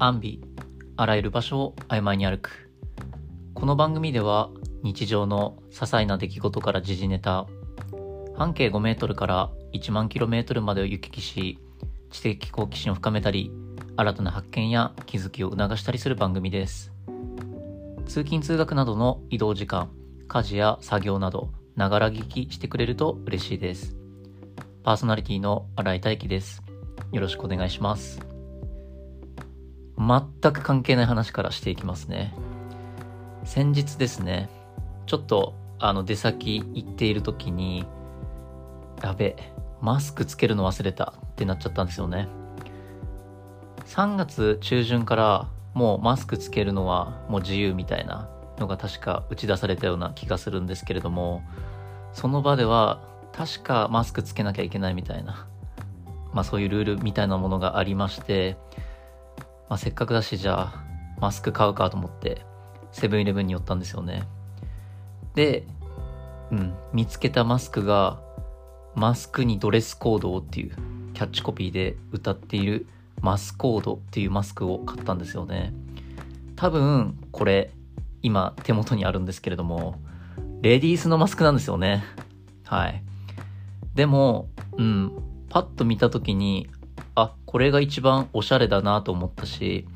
アンビあらゆる場所を曖昧に歩く。この番組では日常の些細な出来事から時事ネタ半径5メートルから1万キロメートルまでを行き来し知的好奇心を深めたり新たな発見や気づきを促したりする番組です。通勤通学などの移動時間家事や作業などながら聞きしてくれると嬉しいです。パーソナリティの新井大輝です。よろしくお願いします。全く関係ない話からしていきますね。先日ですねちょっとあの出先行っている時にやべマスクつけるの忘れたってなっちゃったんですよね。3月中旬からもうマスクつけるのはもう自由みたいなのが確か打ち出されたような気がするんですけれどもその場では確かマスクつけなきゃいけないみたいなまあそういうルールみたいなものがありましてまあ、せっかくだしじゃあマスク買うかと思ってセブンイレブンに寄ったんですよね。で、うん、見つけたマスクがマスクにドレスコードをっていうキャッチコピーで歌っているマスコードっていうマスクを買ったんですよね。多分これ今手元にあるんですけれどもレディースのマスクなんですよね。はい。でもうんパッと見た時に、これが一番おしゃれだなと思ったし、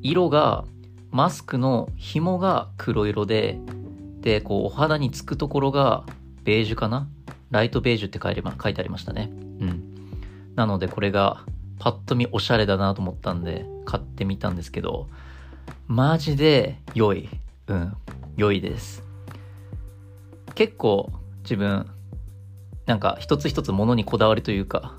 色が、マスクの紐が黒色で、で、こう、お肌につくところがベージュかな？ライトベージュって書いて書いてありましたね。うん。なので、これが、パッと見おしゃれだなと思ったんで、買ってみたんですけど、マジで良い。うん。良いです。結構、自分、なんか一つ一つ物にこだわりというか、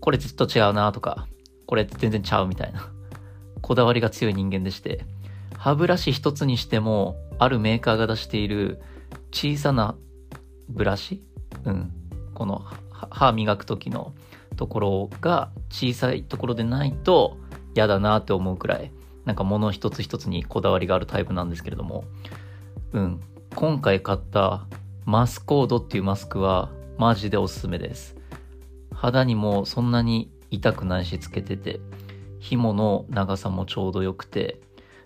これずっと違うなとか、これ全然ちゃうみたいな、こだわりが強い人間でして、歯ブラシ一つにしても、あるメーカーが出している小さなブラシうん。この歯磨く時のところが小さいところでないと嫌だなって思うくらい、なんか物一つ一つにこだわりがあるタイプなんですけれども、うん。今回買ったマスコードっていうマスクはマジでおすすめです。肌にもそんなに痛くないしつけてて、紐の長さもちょうど良くて、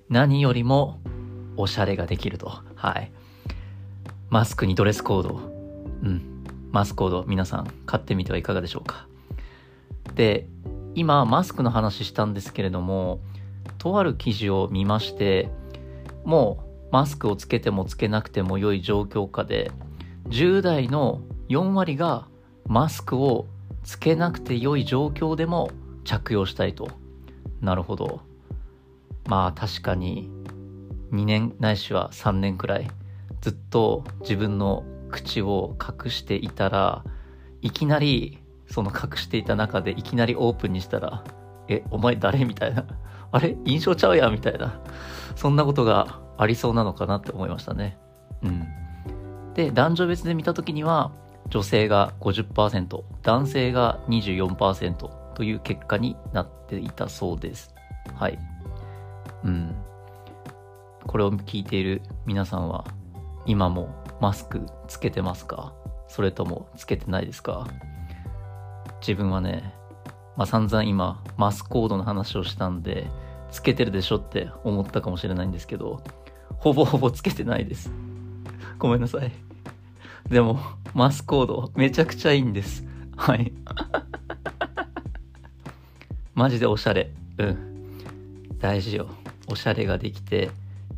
何よりもおしゃれができると。はい。マスクにドレスコード。うん。マスコード皆さん買ってみてはいかがでしょうか。で、今マスクの話したんですけれども、とある記事を見まして、もうマスクをつけてもつけなくても良い状況下で、10代の4割がマスクをつけなくて良い状況でも着用したいと。なるほど。まあ確かに2年ないしは3年くらいずっと自分の口を隠していたらいきなりその隠していた中でいきなりオープンにしたらえお前誰みたいな あれ印象ちゃうやんみたいなそんなことがありそうなのかなって思いましたねうんで男女別で見た時には女性が50%、男性が24%という結果になっていたそうです。はい。うん。これを聞いている皆さんは、今もマスクつけてますか？それともつけてないですか？自分はね、まあ、散々今、マスコードの話をしたんで、つけてるでしょって思ったかもしれないんですけど、ほぼほぼつけてないです。ごめんなさい。でも、マスコード、めちゃくちゃいいんです。はい。マジでおしゃれ。うん。大事よ。おしゃれができて、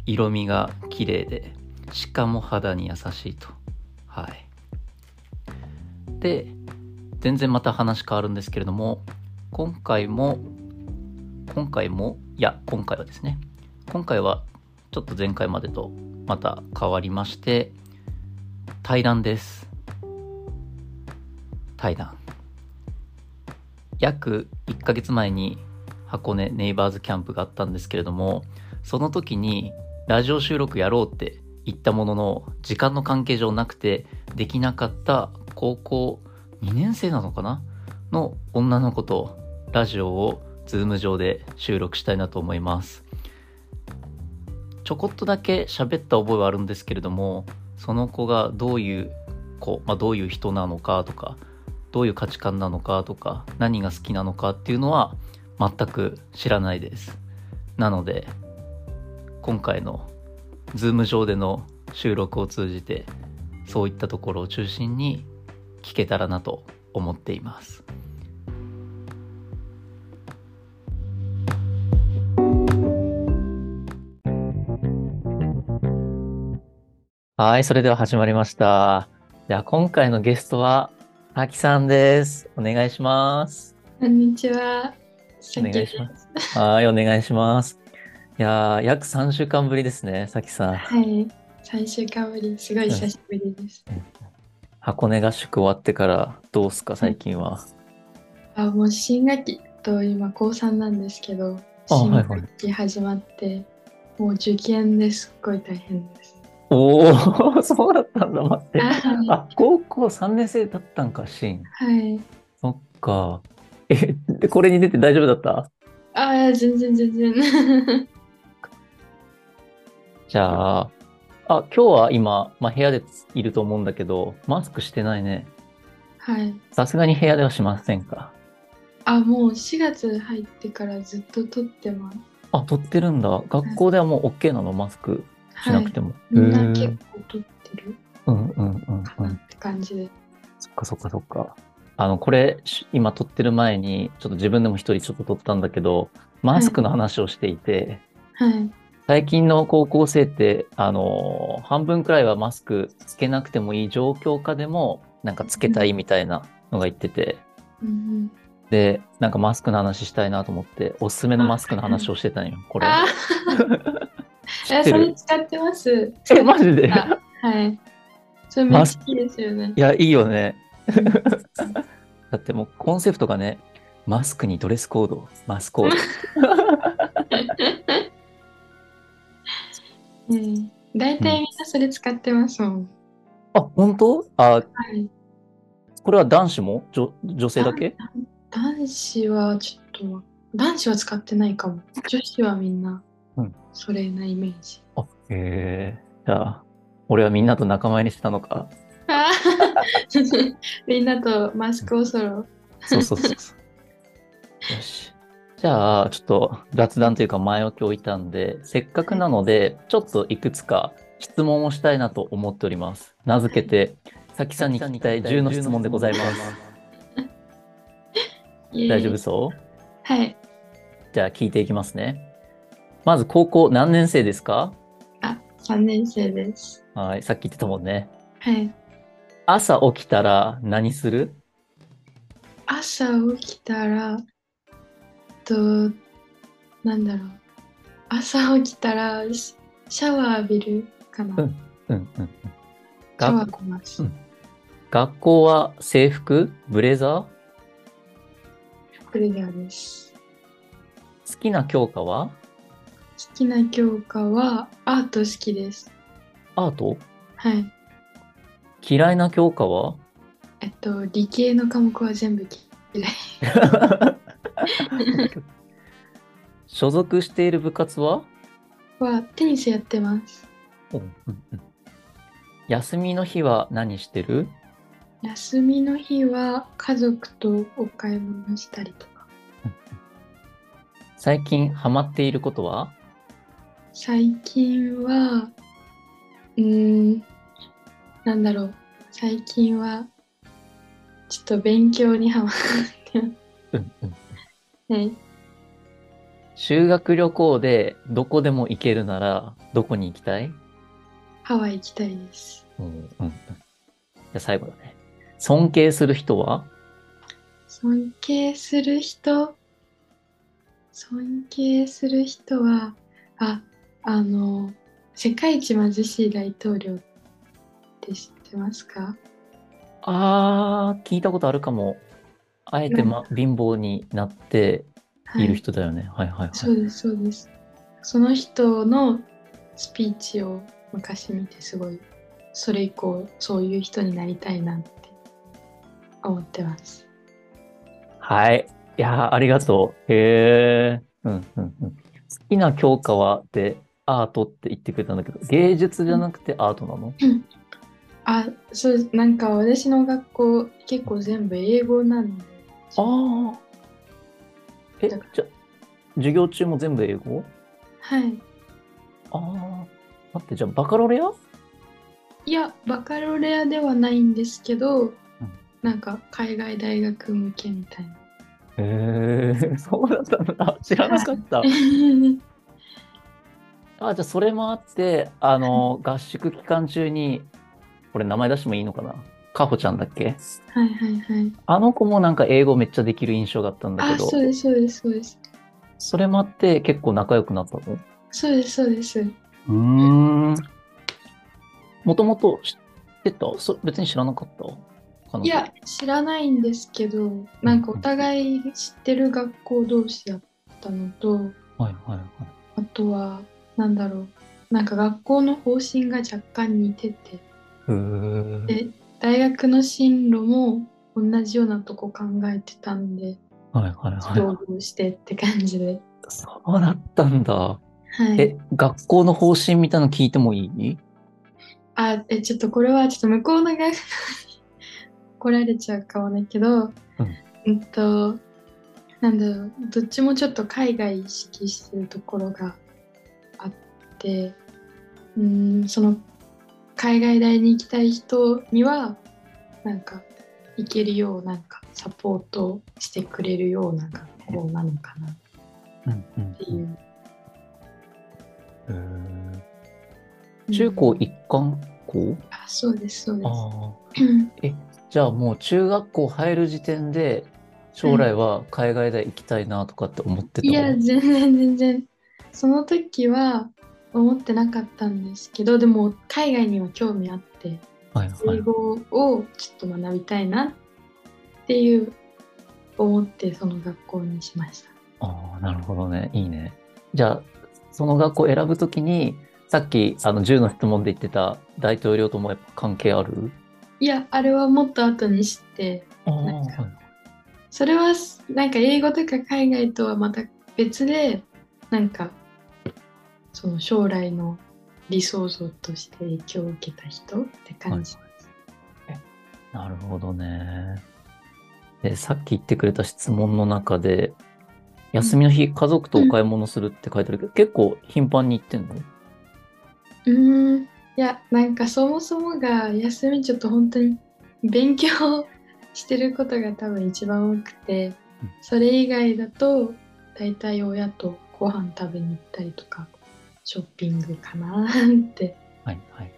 色味が綺麗で、しかも肌に優しいと。はい。で、全然また話変わるんですけれども、今回も、今回も、いや、今回はですね、今回はちょっと前回までとまた変わりまして、対談です。対談。約1ヶ月前に箱根ネイバーズキャンプがあったんですけれども、その時にラジオ収録やろうって言ったものの、時間の関係上なくてできなかった高校2年生なのかな？の女の子とラジオをズーム上で収録したいなと思います。ちょこっとだけ喋った覚えはあるんですけれども、その子がどういう子、まあ、どういう人なのかとかどういう価値観なのかとか何が好きなのかっていうのは全く知らないですなので今回の Zoom 上での収録を通じてそういったところを中心に聞けたらなと思っています。はい、それでは始まりました。じゃあ今回のゲストは、あきさんです。お願いします。こんにちは。お願いします。はい、お願いします。いやー、約3週間ぶりですね、さきさん。はい。3週間ぶり、すごい久しぶりです。箱根合宿終わってからどうすか、最近は？あ、もう新学期と今高3なんですけど、あ新はいはい学期始まって、もう受験ですっごい大変です。おお、そうだったんだ、待って。ああ、高校3年生だったんか、シーン。はい。そっか。え、で、これに出て大丈夫だった？あ、全然全然。じゃあ、あ、今日は今、まあ、部屋でいると思うんだけど、マスクしてないね。はい。さすがに部屋ではしませんか？あ、もう4月入ってからずっと撮ってます。あ、撮ってるんだ。学校ではもう OK なの、マスクしなくても。みんな結構撮ってる？うんうんうんうん。って感じで。そっかそっかそっか。あの、これ、し今撮ってる前に、ちょっと自分でも一人ちょっと撮ったんだけど、マスクの話をしていて、はい。最近の高校生って、あの、半分くらいはマスクつけなくてもいい状況下でも、なんかつけたいみたいなのが言ってて、うんうん、で、なんかマスクの話したいなと思って、おすすめのマスクの話をしてたんよ、これ。え、それ使ってます？え、マジで？あはい。それめっちゃいいですよねい。や、いいよね。だってもうコンセプトがね、マスクにドレスコード、マスコード。うん。大体みんなそれ使ってますもん。あ、本当？あ、はい。これは男子も？女女性だけ？男子はちょっと、男子は使ってないかも。女子はみんなうん、それなイメージ。あ、へえ。じゃあ、俺はみんなと仲間入りしてたのか。みんなとマスクをそろ。そうそうそうそう。よし。じゃあ、ちょっと雑談というか前置きを置いたんで、せっかくなので、ちょっといくつか質問をしたいなと思っております。名付けて、さきさんに聞きたい10の質問でございます。大丈夫そう？はい。じゃあ聞いていきますね。まず高校何年生ですか？あ、3年生です。はい、さっき言ってたもんね。はい。朝起きたら何する？朝起きたら、と、なんだろう。朝起きたらシシャワー浴びるかな。うんうんうん。シャワー学浴びます。うん学校は制服？ブレザー？プレザーです。好きな教科は？好きな教科はアート好きです。アート？はい。嫌いな教科は？えっと、理系の科目は全部嫌い。所属している部活は？はテニスやってます。うんうんうん休みの日は何してる？休みの日は家族とお買い物したりとか。最近ハマっていることは？最近は、うーん、なんだろう。最近は、ちょっと勉強にハマってまうんうんすね。修学旅行でどこでも行けるならどこに行きたい？ハワイ行きたいです。うんうんうんじゃあ最後だね。尊敬する人は？尊敬する人？尊敬する人はああの世界一貧しい大統領って知ってますか？あー、聞いたことあるかも。あえて、ま、貧乏になっている人だよね。はい、はい、はい。そうですそうですその人のスピーチを昔見てすごいそれ以降そういう人になりたいなって思ってますはい。いやー、ありがとう。へえ。うん、うん、うん。好きな教科はって、アートって言ってくれたんだけど、芸術じゃなくてアートなの？あそうなんか私の学校結構全部英語なんでああ。え、じゃ、授業中も全部英語？はい。ああ、待って、じゃあバカロレア？いや、バカロレアではないんですけど、なんか海外大学向けみたいな。へえ、そうだったんだ。知らなかった。あ、じゃあそれもあって、あの、合宿期間中に、これ名前出してもいいのかな？かほちゃんだっけ？はいはいはい。あの子もなんか英語めっちゃできる印象があったんだあ、けど、そうです、そうです、そうです。それもあって結構仲良くなったの？そうです、そうです。うーん。もともと知ってた？そ別に知らなかった？いや、知らないんですけど、なんかお互い知ってる学校同士だったのと、はいはいはい。あとは、なんだろう、なんか学校の方針が若干似てて、で、大学の進路も同じようなとこ考えてたんで、はいはいは共同してって感じで。い。そうだったんだ。はい。え、学校の方針みたいなの聞いてもいい？あ、え、ちょっとこれはちょっと向こうの学校に 怒られちゃうかもだけど、うんと、なんだろう、どっちもちょっと海外意識してるところがて、うん、その海外大に行きたい人には、なんか行けるよう、なんかサポートしてくれるような学校なのかな。っうんうん。ていう。へー。中高一貫校？あ、そうです、そうです。え、じゃあもう中学校入る時点で将来は海外大行きたいなとかって思ってたいや、全然全然。その時は思ってなかったんですけど、でも海外には興味あって、はいはい。英語をちょっと学びたいなっていう思ってその学校にしました。ああ、なるほどね。いいね。じゃあ、その学校選ぶときに、さっきあの10の質問で言ってた大統領ともやっぱ関係ある？いや、あれはもっと後に知って、それはなんか英語とか海外とはまた別で、なんかその将来の理想像として影響を受けた人って感じ。なるほどね。で、さっき言ってくれた質問の中で、休みの日、家族とお買い物するって書いてあるけど、結構頻繁に行ってんの？うーん。いやなんかそもそもが休みちょっと本当に勉強してることが多分一番多くてうん。それ以外だと大体親とご飯食べに行ったりとかショッピングかなってはいはいはい。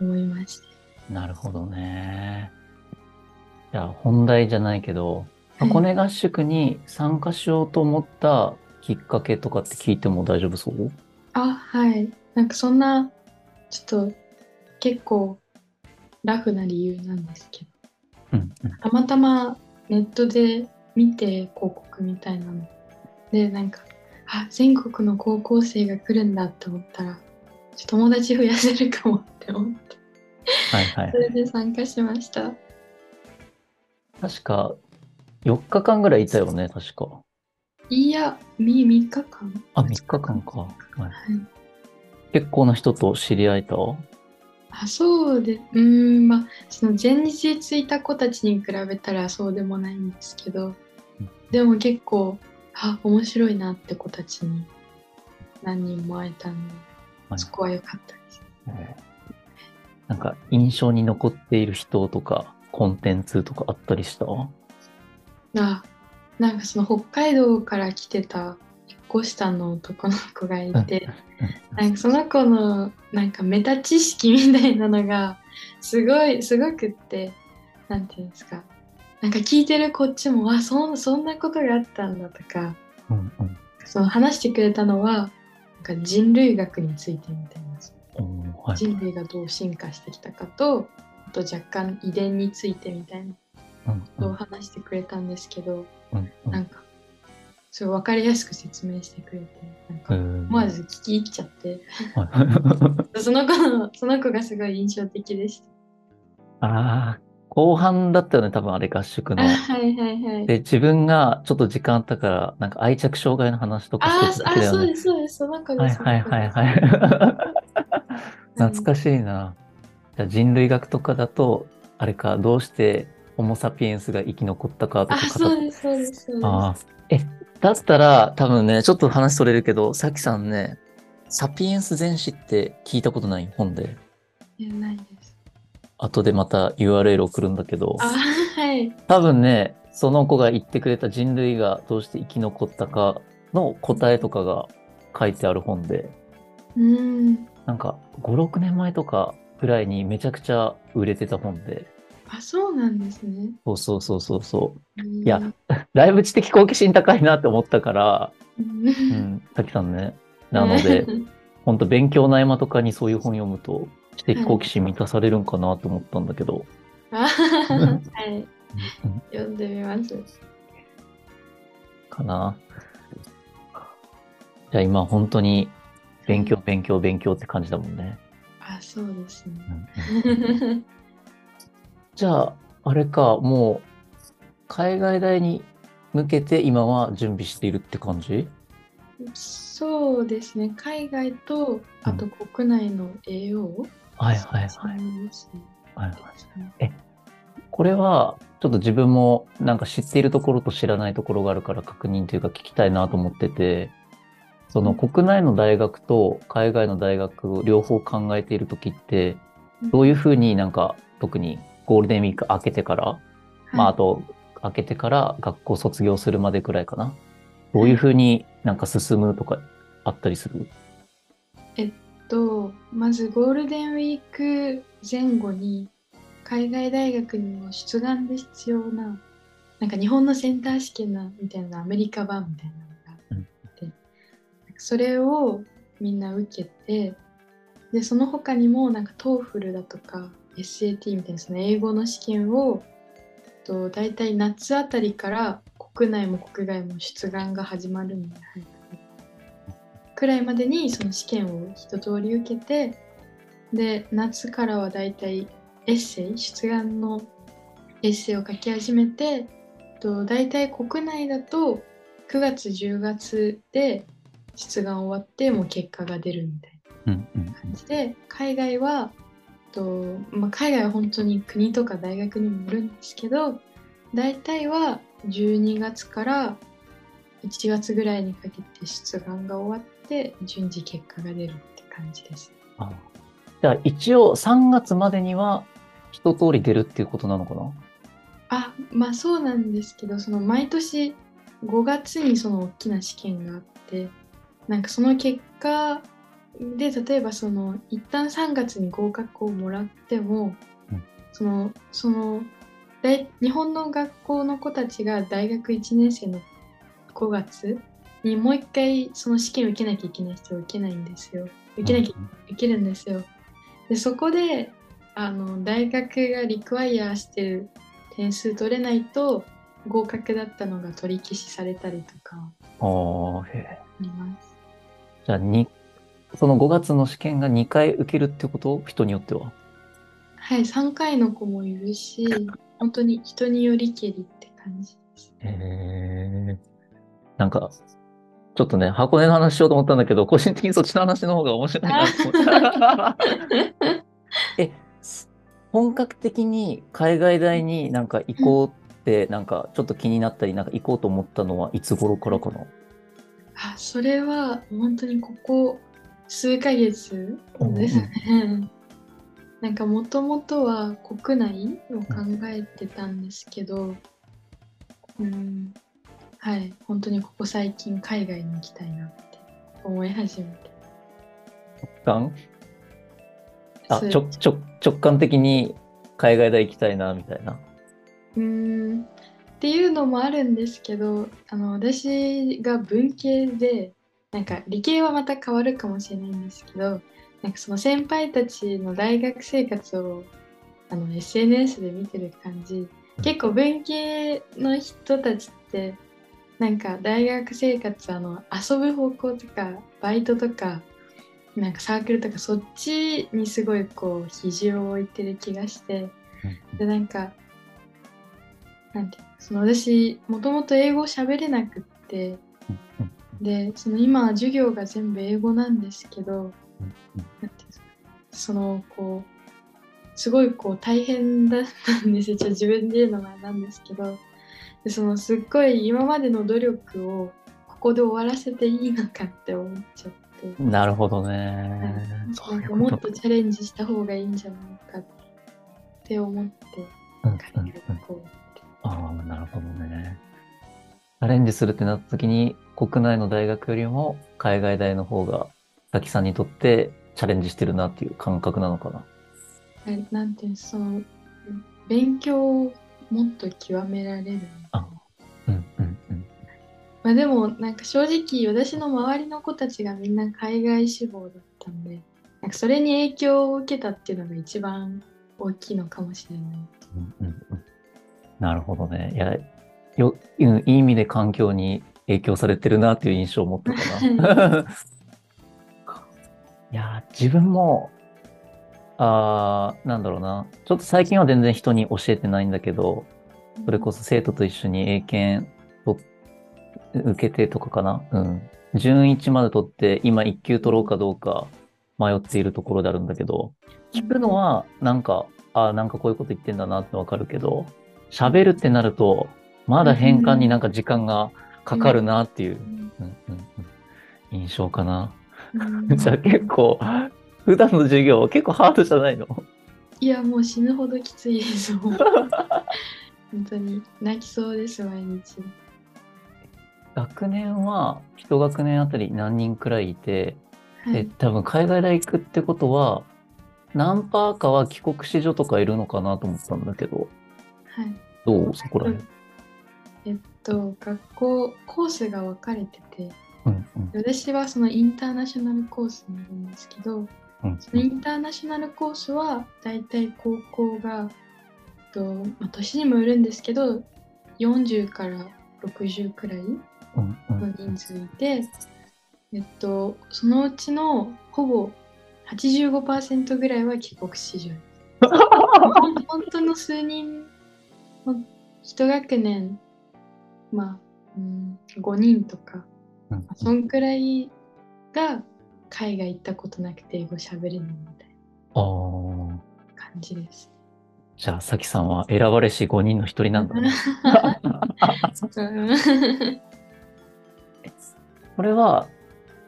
思いましたなるほどね。じゃあ本題じゃないけど、はい箱根合宿に参加しようと思ったきっかけとかって聞いても大丈夫そう？あはいなんかそんなちょっと結構ラフな理由なんですけどうんうん。たまたまネットで見て広告みたいなのでなんかあ全国の高校生が来るんだって思ったら友達増やせるかもって思って。はいはい。そ。れで参加しました。確か、4日間ぐらいいたよね、確か。いやみ3日間。あ、3日間か。はい、はい。結構な人と知り合えた？あそうでうーんまあその前日に着いた子たちに比べたらそうでもないんですけど。でも結構あ面白いなって子たちに何人も会えたんではいそこは良かったです。なんか印象に残っている人とか、コンテンツとかあったりした？あなんかその北海道から来てた1個下の男の子がいてなんかその子のなんかメタ知識みたいなのがすごいすごくってなんていうんですかなんか聞いてるこっちもあそんそんなことがあったんだとかうんうん。その話してくれたのはなんか人類学についてみたいな。はい。人類がどう進化してきたかとあと若干遺伝についてみたいな。うんことを話してくれたんですけど、うんうん。なんかすごい分かりやすく説明してくれてなんか思わず聞き入っちゃって。はい。その子のその子がすごい印象的でした。ああ、後半だったよね、多分あれ合宿のあ。はいはいはい。で、自分がちょっと時間あったから、なんか愛着障害の話とかあしてたーあ、時だよね。そうですそうですその子です。はいはいはいはい。懐かしいな。じゃあ人類学とかだと、あれか、どうしてホモ・サピエンスが生き残ったかとあかそうですそうですそうです。ああ。え、だったら、多分ね、ちょっと話それるけど、さきさんね、サピエンス全史って聞いたことない本で、えないです。後でまた URL 送るんだけど、あ、はい。多分ね、その子が言ってくれた人類がどうして生き残ったかの答えとかが書いてある本で、うん。なんか5、6年前とかぐらいにめちゃくちゃ売れてた本で、あ、そうなんですね。そうそうそうそうそう。いや、だいぶ知的好奇心高いなって思ったから、うんう。ん、滝さんね。なので、本当勉強の合間とかにそういう本読むと、知的好奇心満たされるんかなと思ったんだけど。あ はい。うん読んでみます。かな。じゃあ今本当に勉強勉強勉強って感じだもんね。あ、そうですね。うん じゃあ、あれか、もう海外大に向けて今は準備しているって感じ？そうですね。海外と、あと国内の栄養はいはいはい。はいはい。これは、ちょっと自分もなんか知っているところと知らないところがあるから確認というか聞きたいなと思ってて、その国内の大学と海外の大学を両方考えているときって、どういうふうになんか特にゴールデンウィーク明けてから、まああと明けてから学校卒業するまでくらいかな。どういうふうになんか進むとかあったりする？とまずゴールデンウィーク前後に海外大学にも出願で必要ななんか日本のセンター試験なみたいなアメリカ版みたいなのがあって、それをみんな受けてでその他にもなんか TOEFL だとか SAT みたいなその英語の試験をと大体夏あたりから国内も国外も出願が始まるんで、はいくらいまでにその試験を一通り受けてで夏からはだいたいエッセイ出願のエッセイを書き始めてとだいたい国内だと9月10月で出願終わってもう結果が出るみたいな感じで海外はと、まあ、海外は本当に国とか大学にもよるんですけど大体は12月から1月ぐらいにかけて出願が終わって順次結果が出るって感じです。あじゃあ一応3月までには一通り出るっていうことなのかな？あまあそうなんですけどその毎年5月にその大きな試験があってなんかその結果で例えばその一旦3月に合格をもらっても、うん。そのその大日本の学校の子たちが大学1年生の5月にもう一回その試験を受けなきゃいけない人は受けないんですよ受けなきゃ受けるんですよ。でそこであの大学がリクワイアしてる点数取れないと合格だったのが取り消しされたりとかあります。じゃあに、その5月の試験が2回受けるってこと？人によっては。はい、3回の子もいるし本当に人によりけりって感じです。へえ。なんか、ちょっとね、箱根の話しようと思ったんだけど、個人的にそっちの話の方が面白いなと思った。え、す本格的に海外大になんか行こうって、なんかちょっと気になったり、なんか行こうと思ったのはいつ頃からかな？あそれは本当にここ数ヶ月ですね。なんかもともとは国内を考えてたんですけど、うん、はい、本当にここ最近海外に行きたいなって思い始めて。直感？あ、ちょ、ちょ、直感的に海外大行きたいな、みたいな。うーん。っていうのもあるんですけどあの私が文系でなんか理系はまた変わるかもしれないんですけどなんかその先輩たちの大学生活をあの SNS で見てる感じ。結構文系の人たちってなんか大学生活あの遊ぶ方向とかバイトとかなんかサークルとかそっちにすごいこう比重を置いてる気がしてでなんかなんてその私もともと英語喋れなくってでその今授業が全部英語なんですけどなんてそのこうすごいこう大変だったんですよ。自分で言うのもあれなんですけどでそのすっごい今までの努力をここで終わらせていいのかって思っちゃっって、なるほどね。そなんもっとチャレンジした方がいいんじゃないかって思ってうんう。ああ、なるほどね。チャレンジするってなった時に、国内の大学よりも海外大の方が、さきさんにとってチャレンジしてるなっていう感覚なのかな。ななんていうのその勉強をもっと極められるあうんうんうん。まあでもなんか正直私の周りの子たちがみんな海外志望だったんでなんかそれに影響を受けたっていうのが一番大きいのかもしれない。うんうんうんなるほどね。いや、よ、うんいい意味で環境に影響されてるなっていう印象を持ったかな。いやー、自分も、あーなんだろうな。ちょっと最近は全然人に教えてないんだけど、それこそ生徒と一緒に英検と受けてとかかな。うん。準1まで取って、今1級取ろうかどうか迷っているところであるんだけど、聞くのは、なんか、あなんかこういうこと言ってんだなってわかるけど、喋るってなると、まだ変換になんか時間がかかるなっていう、うんうんうんうん印象かな。うん じゃあ結構、普段の授業結構ハードじゃないの？いやもう死ぬほどきついです。本当に。泣きそうです毎日。学年は一学年あたり何人くらいいて、え、はい。多分海外大行くってことは、何パーかは帰国子女とかいるのかなと思ったんだけど、はい。どう？そこら辺。えっと学校コースが分かれててうんうん。私はそのインターナショナルコースになるんですけどうん。そのインターナショナルコースはだいたい高校が、とまあ、年にもよるんですけど40から60くらいの人数いて、えっと、そのうちのほぼ85%ぐらいは帰国子女。本当の数人一学年まあ、うん、5人とかうん。そんくらいが海外行ったことなくて英語喋れないみたいな感じです。じゃあ、さきさんは選ばれし5人の一人なんだね。うんこれは、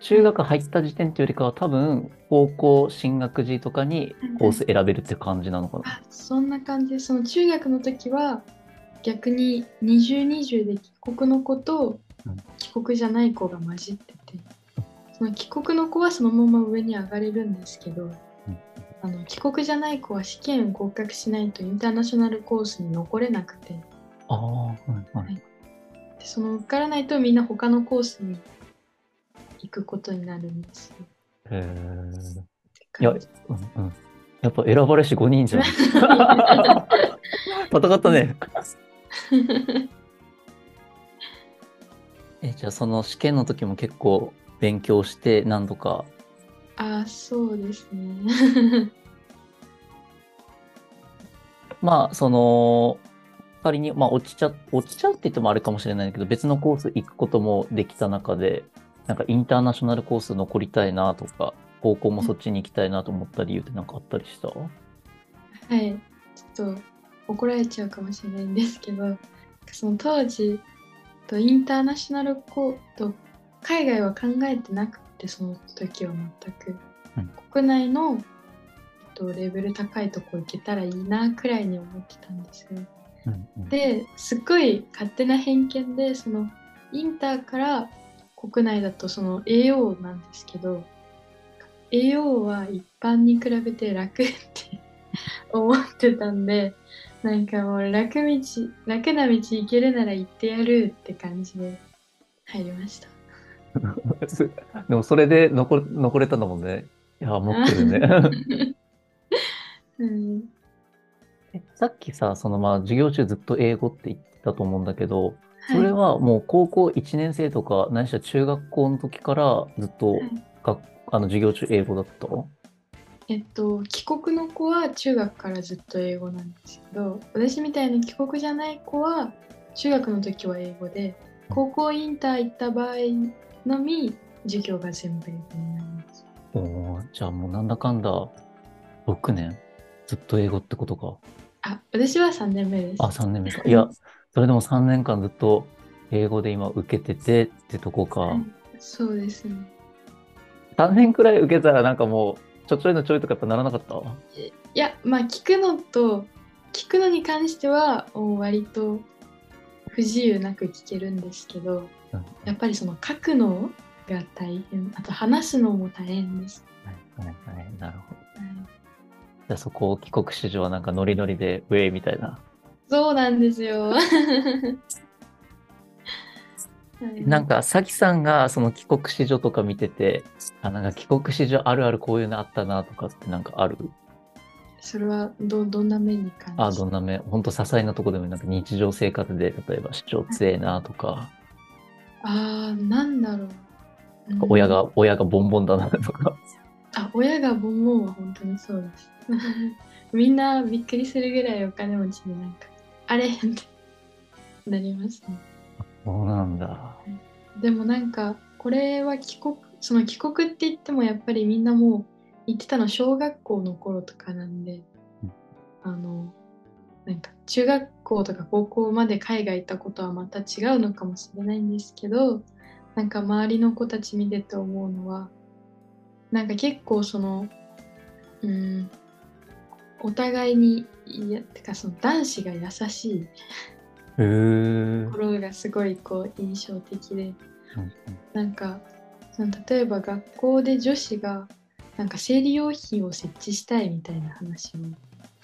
中学入った時点っていうよりかは、多分、高校進学時とかにコース選べるって感じなのかな？あそんな感じでその中学の時は逆に2020で帰国の子とうん帰国じゃない子が混じっててその帰国の子はそのまま上に上がれるんですけどあの帰国じゃない子は試験合格しないとインターナショナルコースに残れなくてでああ、はいはい。その受からないとみんな他のコースに行くことになるんですよ。へーって感じうんうん。やっぱ選ばれし5人じゃん。戦ったね。え、じゃあその試験の時も結構勉強して何度か。あそうですね。まあ、その、仮に、まあ、落ちちゃ、落ちちゃうって言ってもあれかもしれないけど、別のコース行くこともできた中で、なんかインターナショナルコース残りたいなとか、高校もそっちに行きたいなと思った理由ってなんかあったりした？はい、ちょっと怒られちゃうかもしれないんですけど、その当時とインターナショナルコーと海外は考えてなくてその時は全く、うん国内のえっとレベル高いとこ行けたらいいなくらいに思ってたんですよ。うんうんですっごい勝手な偏見でそのインターから国内だとその AO なんですけど AO は一般に比べて楽って 思ってたんでなんかもう楽道楽な道行けるなら行ってやるって感じで入りました。でもそれで残れ残れたんだもんね。いや、持ってるね。うん、えさっきさ、そのまあ授業中ずっと英語って言ってたと思うんだけど、はい。それはもう高校1年生とか、何しろ中学校の時からずっとはい。学あの授業中英語だった？えっと帰国の子は中学からずっと英語なんですけど私みたいに帰国じゃない子は中学の時は英語で高校インター行った場合のみ授業が全部英語になります。おーじゃあもうなんだかんだ6年？ずっと英語ってことか。あ私は3年目です。あ、3年目か。いや、それでも3年間ずっと英語で今受けててってとこか。はいそうですね。3年くらい受けたらなんかもう、ちょちょいのちょいとかやっぱならなかった？いやまあ聞くのと聞くのに関しては割と不自由なく聞けるんですけどうんやっぱりその書くのが大変。あと話すのも大変です、はいはいはい、なるほど。はい、じゃあそこを帰国子女はなんかノリノリでウェイみたいな。そうなんですよ。はい。なんか、さきさんがその帰国子女とか見てて、あ、なんか帰国子女あるあるこういうのあったなとかってなんかある？それはどどんな面に感じあ、どんな目？ほんと些細なとこでもなんか日常生活で、例えば主張強えなとか、あーなんだろう、うん親が、親がボンボンだなとか。あ親がボンボンは本当にそうです みんなびっくりするぐらいお金持ちでなんかあれってなりますね。そうなんだ。でもなんかこれは帰国その帰国って言ってもやっぱりみんなもう行ってたの小学校の頃とかなんで、うん。あのなんか中学校とか高校まで海外行ったことはまた違うのかもしれないんですけどなんか周りの子たち見てて思うのはなんか結構そのうんお互いにいやてかその男子が優しい。ところがすごいこう印象的で。うんなんかその例えば学校で女子がなんか生理用品を設置したいみたいな話を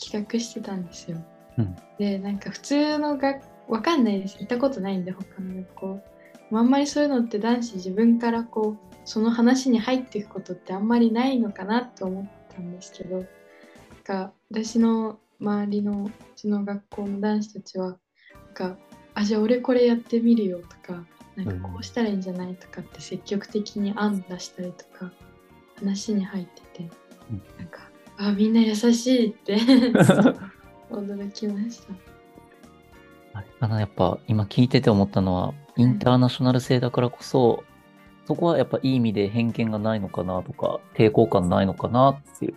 企画してたんですよ。うん。でなんか普通の学わかんないです。行ったことないんで他の学校。あんまりそういうのって男子自分からこうその話に入っていくことってあんまりないのかなと思ったんですけど。なんか私の周りのうちの学校の男子たちはなんかあじゃあ俺これやってみるよとかなんかこうしたらいいんじゃないとかって積極的に案出したりとか話に入ってて。うん。なんかあみんな優しいって 驚きました。あれかな、やっぱ今聞いてて思ったのは、インターナショナル性だからこそ、そこはやっぱいい意味で偏見がないのかなとか、抵抗感ないのかなっていう。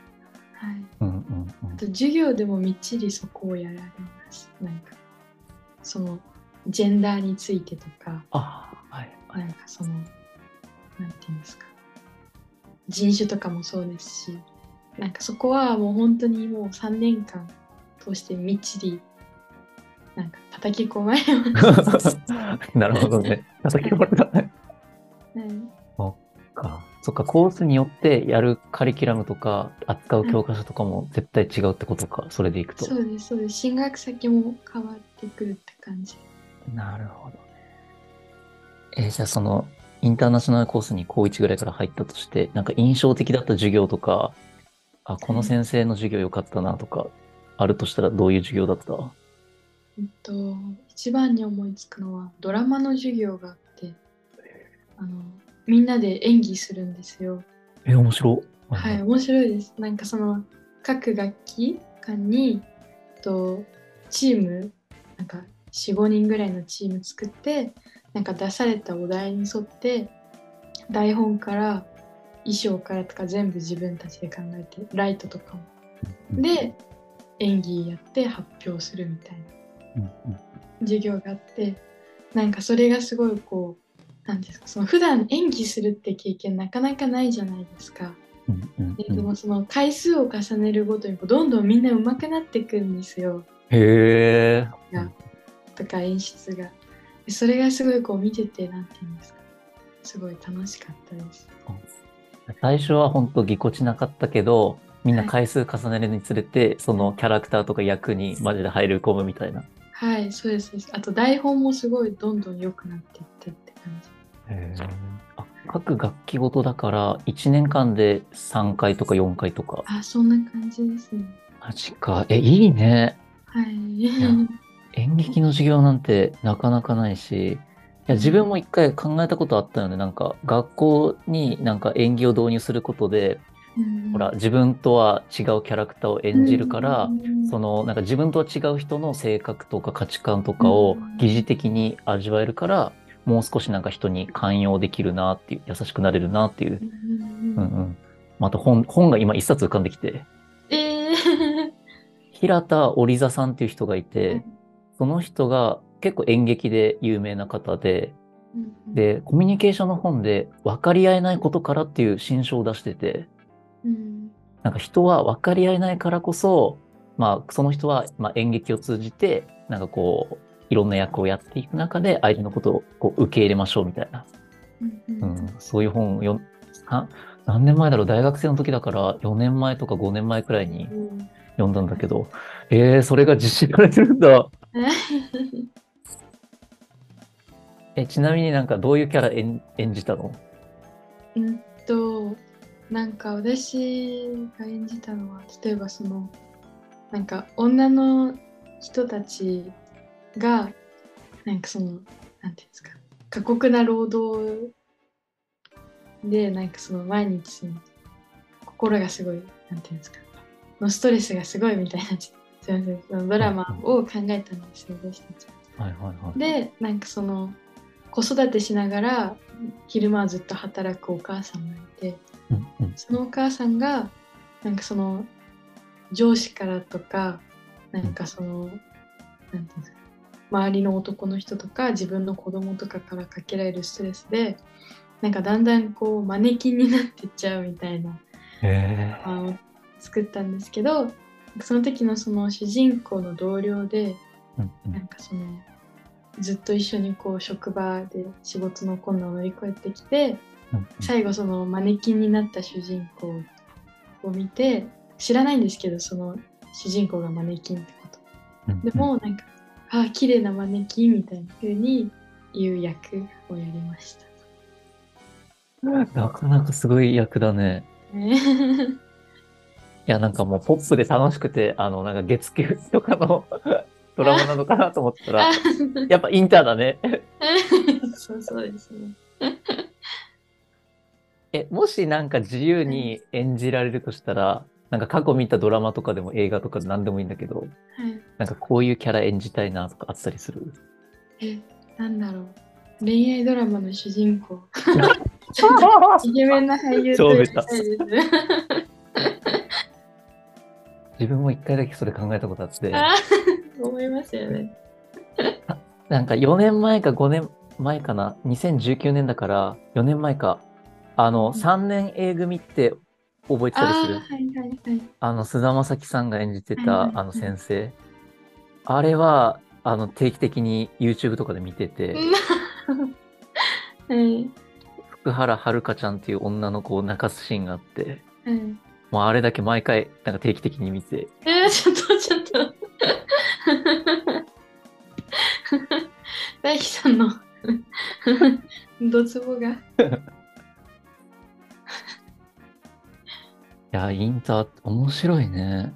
はいうんうんうんあと授業でもみっちりそこをやられます。なんかそのジェンダーについてとか、あ。はいなんかそのなんていうんですか人種とかもそうですし、なんかそこはもう本当にもう3年間通してみっちりなんか叩き込まれました。なるほどね。叩き込まれたね。はいか。そっか、コースによってやるカリキュラムとか、扱う教科書とかも絶対違うってことか、それでいくと。そうですそうです進学先も変わってくるって感じ。なるほどね。えーじゃあその、インターナショナルコースに高1ぐらいから入ったとして、なんか印象的だった授業とか、あ、この先生の授業良かったなとか、あるとしたらどういう授業だった？えっと、一番に思いつくのはドラマの授業があってあのみんなで演技するんですよ。え、面白。はい、面白いです。なんかその各楽器間にとチームなんか45人ぐらいのチーム作ってなんか出されたお題に沿って台本から衣装からとか全部自分たちで考えてライトとかも。うん、で演技やって発表するみたいな。授業があってなんかそれがすごいこうなんですかその普段演技するって経験なかなかないじゃないですか。でうんでもその回数を重ねるごとにどんどんみんな上手くなっていくんですよへえ。がとか演出が。でそれがすごいこう見ててなんて言うんですかすごい楽しかったです。最初は本当ぎこちなかったけど、みんな回数重ねるにつれて、そのキャラクターとか役にマジで入り込むみたいな。はいそうですあと台本もすごいどんどん良くなっていってって感じ。へーあ各楽器ごとだから、1年間で3回とか4回とか。あそんな感じですね。マジか。え、いいね。はい。や演劇の授業なんてなかなかないし、いや自分も一回考えたことあったよね。なんか学校になんか演技を導入することで、うんほら、自分とは違うキャラクターを演じるから、うん。そのなんか自分とは違う人の性格とか価値観とかをうん。疑似的に味わえるから、もう少しなんか人に寛容できるなっていう、優しくなれるなっていう。うん。うんうん。また本、本が今一冊浮かんできて、えー。平田織座さんっていう人がいて、その人が結構演劇で有名な方で、うん、で、コミュニケーションの本で分かり合えないことからっていう新書を出してて、うん。なんか人は分かり合えないからこそ、まあその人はまあ演劇を通じて、なんかこう、いろんな役をやっていく中で相手のことをこう受け入れましょうみたいな、うんううんん、そういう本を読何年前だろう？大学生の時だから4年前とか5年前くらいにうん読んだんだけど、えー、それが実施されてるんだ。え、ちなみになんかどういうキャラ演演じたの？うんとなんか私が演じたのは例えばそのなんか女の人たちがなんかそのなんていうんですか過酷な労働でなんかその毎日その心がすごいなんていうんですかのストレスがすごいみたいなすいませんそのドラマを考えたんですよ私たちは。はいはいはい。でなんかその子育てしながら昼間はずっと働くお母さんがいてうんうん。そのお母さんがなんかその上司からとかなんかその、なんていうんですか周りの男の人とか自分の子供とかからかけられるストレスでなんかだんだんこうマネキンになってっちゃうみたいなへあの作ったんですけどその時のその主人公の同僚でーうんうん。なんかそのずっと一緒にこう職場で仕事の困難を乗り越えてきてうん最後そのマネキンになった主人公を見て知らないんですけどその主人公がマネキンってこと。うんでもなんかああ綺麗なマネキンみたいな風に言う役をやりました。なかなかすごい役だね。ね。いや、なんかもうポップで楽しくて、あの、なんか月9とかの ドラマなのかなと思ったら、あ やっぱインターだね。そうそうですねえ、もしなんか自由に演じられるとしたら、なんか過去見たドラマとかでも映画とかで何でもいいんだけど、はい。なんかこういうキャラ演じたいなとかあったりする？えなんだろう。恋愛ドラマの主人公。イケメンな俳優とやりたいです。自分も一回だけそれ考えたことあって、思いますよね。なんか4年前か5年前かな、2019年だから4年前か、あの、3年 A 組って覚えてたりする？あーはいはいはい。あの、菅田将暉さんが演じてたあの先生。あれは、あの、定期的に YouTube とかで見てて、はい福原遥ちゃんっていう女の子を泣かすシーンがあって、はい。もうあれだけ毎回、なんか定期的に見て、えー、ちょっとちょっと。大輝さんのドツボが。や、インター、面白いね。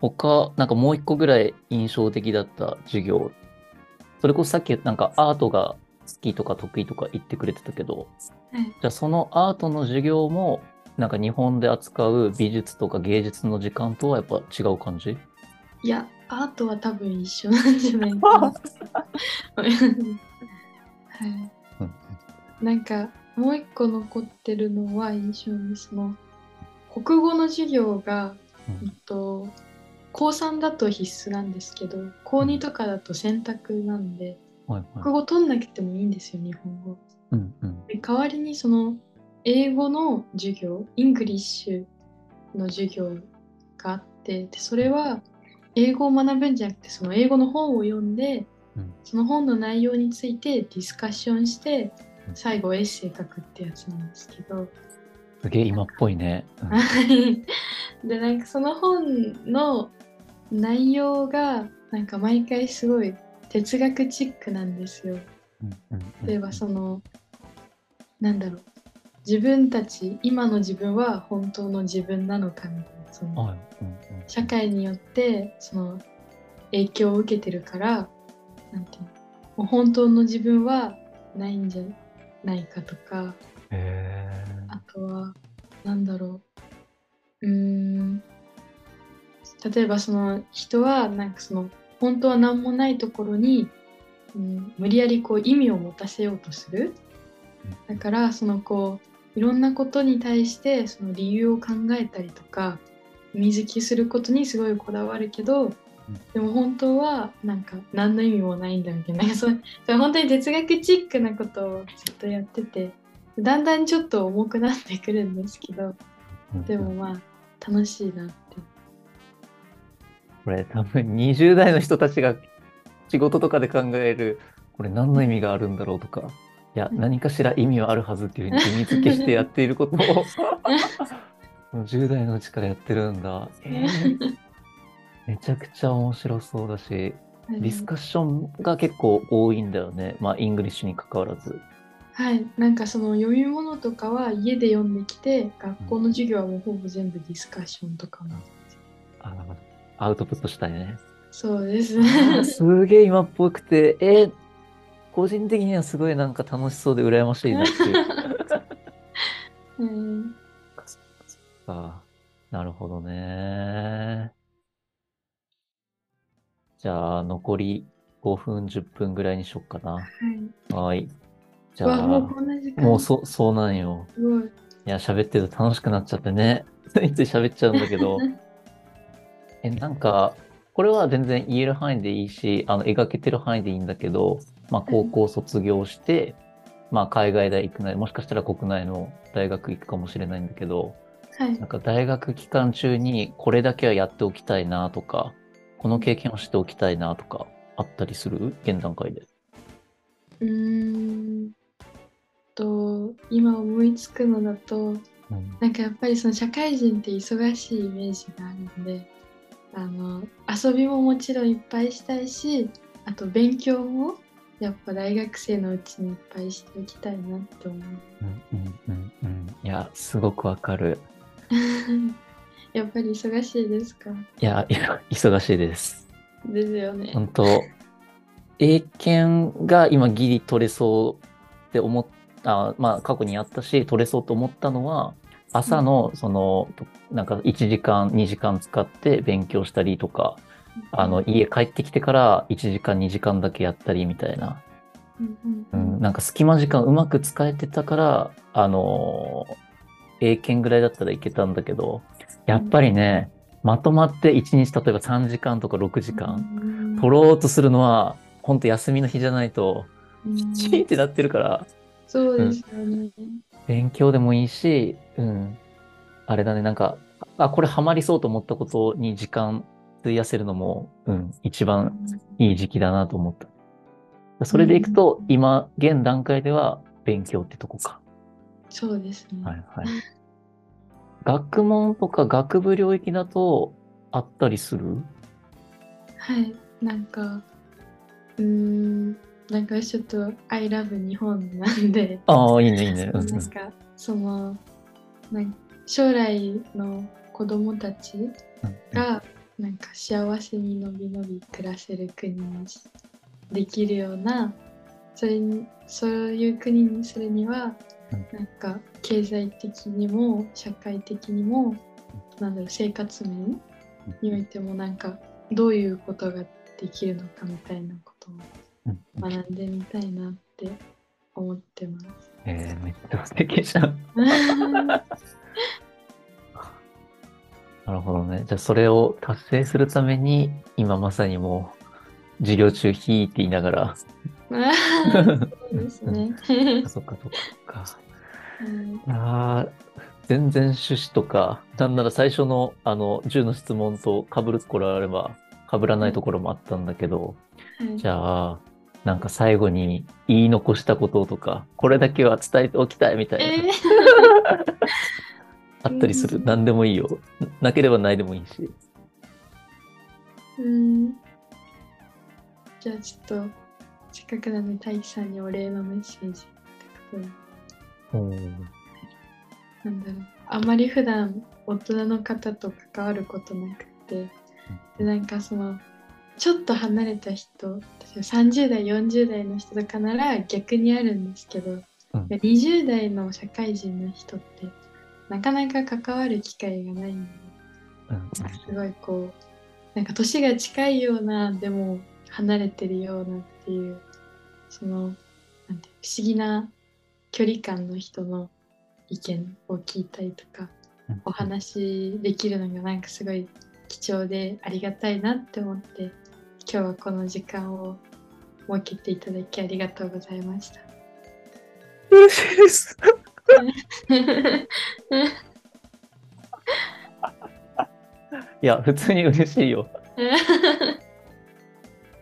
他、なんかもう一個ぐらい印象的だった授業。それこそさっきなんかアートが好きとか得意とか言ってくれてたけど、はいじゃあそのアートの授業も、なんか日本で扱う美術とか芸術の時間とはやっぱ違う感じ？いや、アートは多分一緒なんじゃないかな。はい。うんなんかもう一個残ってるのは印象にその国語の授業が、うんえっと、高3だと必須なんですけど高2とかだと選択なんではいはい。国語取んなくてもいいんですよ日本語。うんうん。で代わりにその英語の授業イングリッシュの授業があってでそれは英語を学ぶんじゃなくてその英語の本を読んで、うんその本の内容についてディスカッションしてうん最後エッセイ書くってやつなんですけど、すげえ今っぽいね。うん。はい。でなんかその本の内容がなんか毎回すごい哲学チックなんですよ。例えばそのなんだろう。自分たち今の自分は本当の自分なのかみたいなその社会によってその影響を受けてるからなんていうの。本当の自分はないんじゃないかとかへあとはなんだろう。うーん。例えばその人はなんかその本当は何もないところに、うん、無理やりこう意味を持たせようとする。だからそのこういろんなことに対してその理由を考えたりとか意味付きすることにすごいこだわるけどでも本当はなんか何の意味もないんだみたいな。なんかそうそう本当に哲学チックなことをずっとやっててだんだんちょっと重くなってくるんですけどでもまあ楽しいなって。これ多分20代の人たちが仕事とかで考えるこれ何の意味があるんだろうとか。いやうん何かしら意味はあるはずっていうふうに意味付けしてやっていることを。10代のうちからやってるんだ、えー めちゃくちゃ面白そうだしディスカッションが結構多いんだよね。まあ English に関わらず。はい。なんかその読み物とかは家で読んできて学校の授業はもうほぼ全部ディスカッションとかなんですよあアウトプットしたいね。そうです。あーすげえ今っぽくて、えー個人的にはすごいなんか楽しそうで羨ましいなっていう。うんあなるほどね。じゃあ、残り5分、10分ぐらいにしよっかな。はいはい。じゃあ、こんな時間もうそ、そうなんよ。すごいいや、喋ってると楽しくなっちゃってね。つ いつい喋っちゃうんだけど。え、なんか、これは全然言える範囲でいいし、あの、描けてる範囲でいいんだけど、まあ、高校卒業して、まあ、海外大行くなり、もしかしたら国内の大学行くかもしれないんだけど、はいなんか大学期間中にこれだけはやっておきたいなとか、この経験をしておきたいなとか、あったりする？現段階で。うーんと今思いつくのだとうん。なんかやっぱりその社会人って忙しいイメージがあるのであの遊びももちろんいっぱいしたいしあと勉強もやっぱ大学生のうちにいっぱいしておきたいなって思う。うんうんうんうん。いや、すごくわかる。やっぱり忙しいですか？いや、いや忙しいです。ですよね。本当英検が今ギリ取れそうって思った、まあ過去にやったし、取れそうと思ったのは、朝のその、なんか1時間、2時間使って勉強したりとか、あの、家帰ってきてから1時間、2時間だけやったりみたいな、うん。うんなんか隙間時間うまく使えてたから、あのー英検ぐらいだったらいけたんだけど、やっぱりね、まとまって1日例えば3時間とか6時間、取ろうとするのは、ほんと休みの日じゃないと、うんチーってなってるから、そうですよね。勉強でもいいし、うん。あれだね、なんか、あ、これハマりそうと思ったことに時間費やせるのも、うん、一番いい時期だなと思った。それでいくと、今、現段階では勉強ってとこか。そうですね。はいはい。学問とか学部領域だとあったりする？はい、なんか、うーん、なんかちょっと I love 日本なんで、ああ、いいね、いいね。なんかそのなん将来の子供たちうんがなんか幸せにのびのび暮らせる国にしできるようなそれにそういう国にするにはうんなんか経済的にも社会的にもなんだろう生活面においてもなんかどういうことができるのかみたいなことを学んでみたいなって思ってます。えー、めっちゃ素敵じゃん。なるほどね。じゃあ、それを達成するために、今まさにもう、授業中、ひーって言いながら、そうですね。そっかそっか。うんあー全然趣旨とか、なんなら最初の、あの、10の質問と被るところあれば、被らないところもあったんだけど、はいじゃあ、なんか最後に言い残したこととか、これだけは伝えておきたいみたいな、え あったりする。うん何でもいいよ。なければないでもいいし。ーうんじゃあちょっとせっかくなんで大輝さんにお礼のメッセージってことで。なんだろう。あまり普段大人の方と関わることなくて。でなんかそのちょっと離れた人例えば30代40代の人とかなら逆にあるんですけど、うん。20代の社会人の人ってなかなか関わる機会がないんでうん。すごいこうなんか年が近いようなでも離れてるようなっていうそのなんて不思議な距離感の人の意見を聞いたりとかうんお話できるのがなんかすごい貴重でありがたいなって思って今日はこの時間を設けていただきありがとうございました。嬉しいです。いや、普通に嬉しいよ。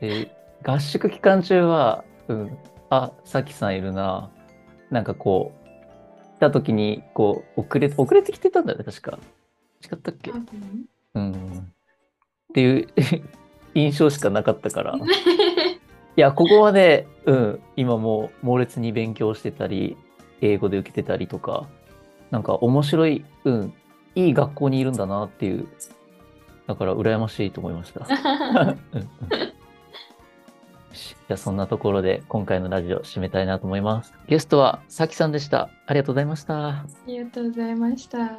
で 合宿期間中は、うん、あ、さきさんいるな。なんかこう、来た時に、こう、遅れ、遅れてきてたんだよね、確か。違ったっけ？うん。っていう 印象しかなかったから。いや、ここはね、うん、今もう猛烈に勉強してたり、英語で受けてたりとか、なんか面白い、うん、いい学校にいるんだなっていう、だから羨ましいと思いました。じゃあそんなところで今回のラジオ締めたいなと思います。ゲストはさきさんでした。ありがとうございました。ありがとうございました。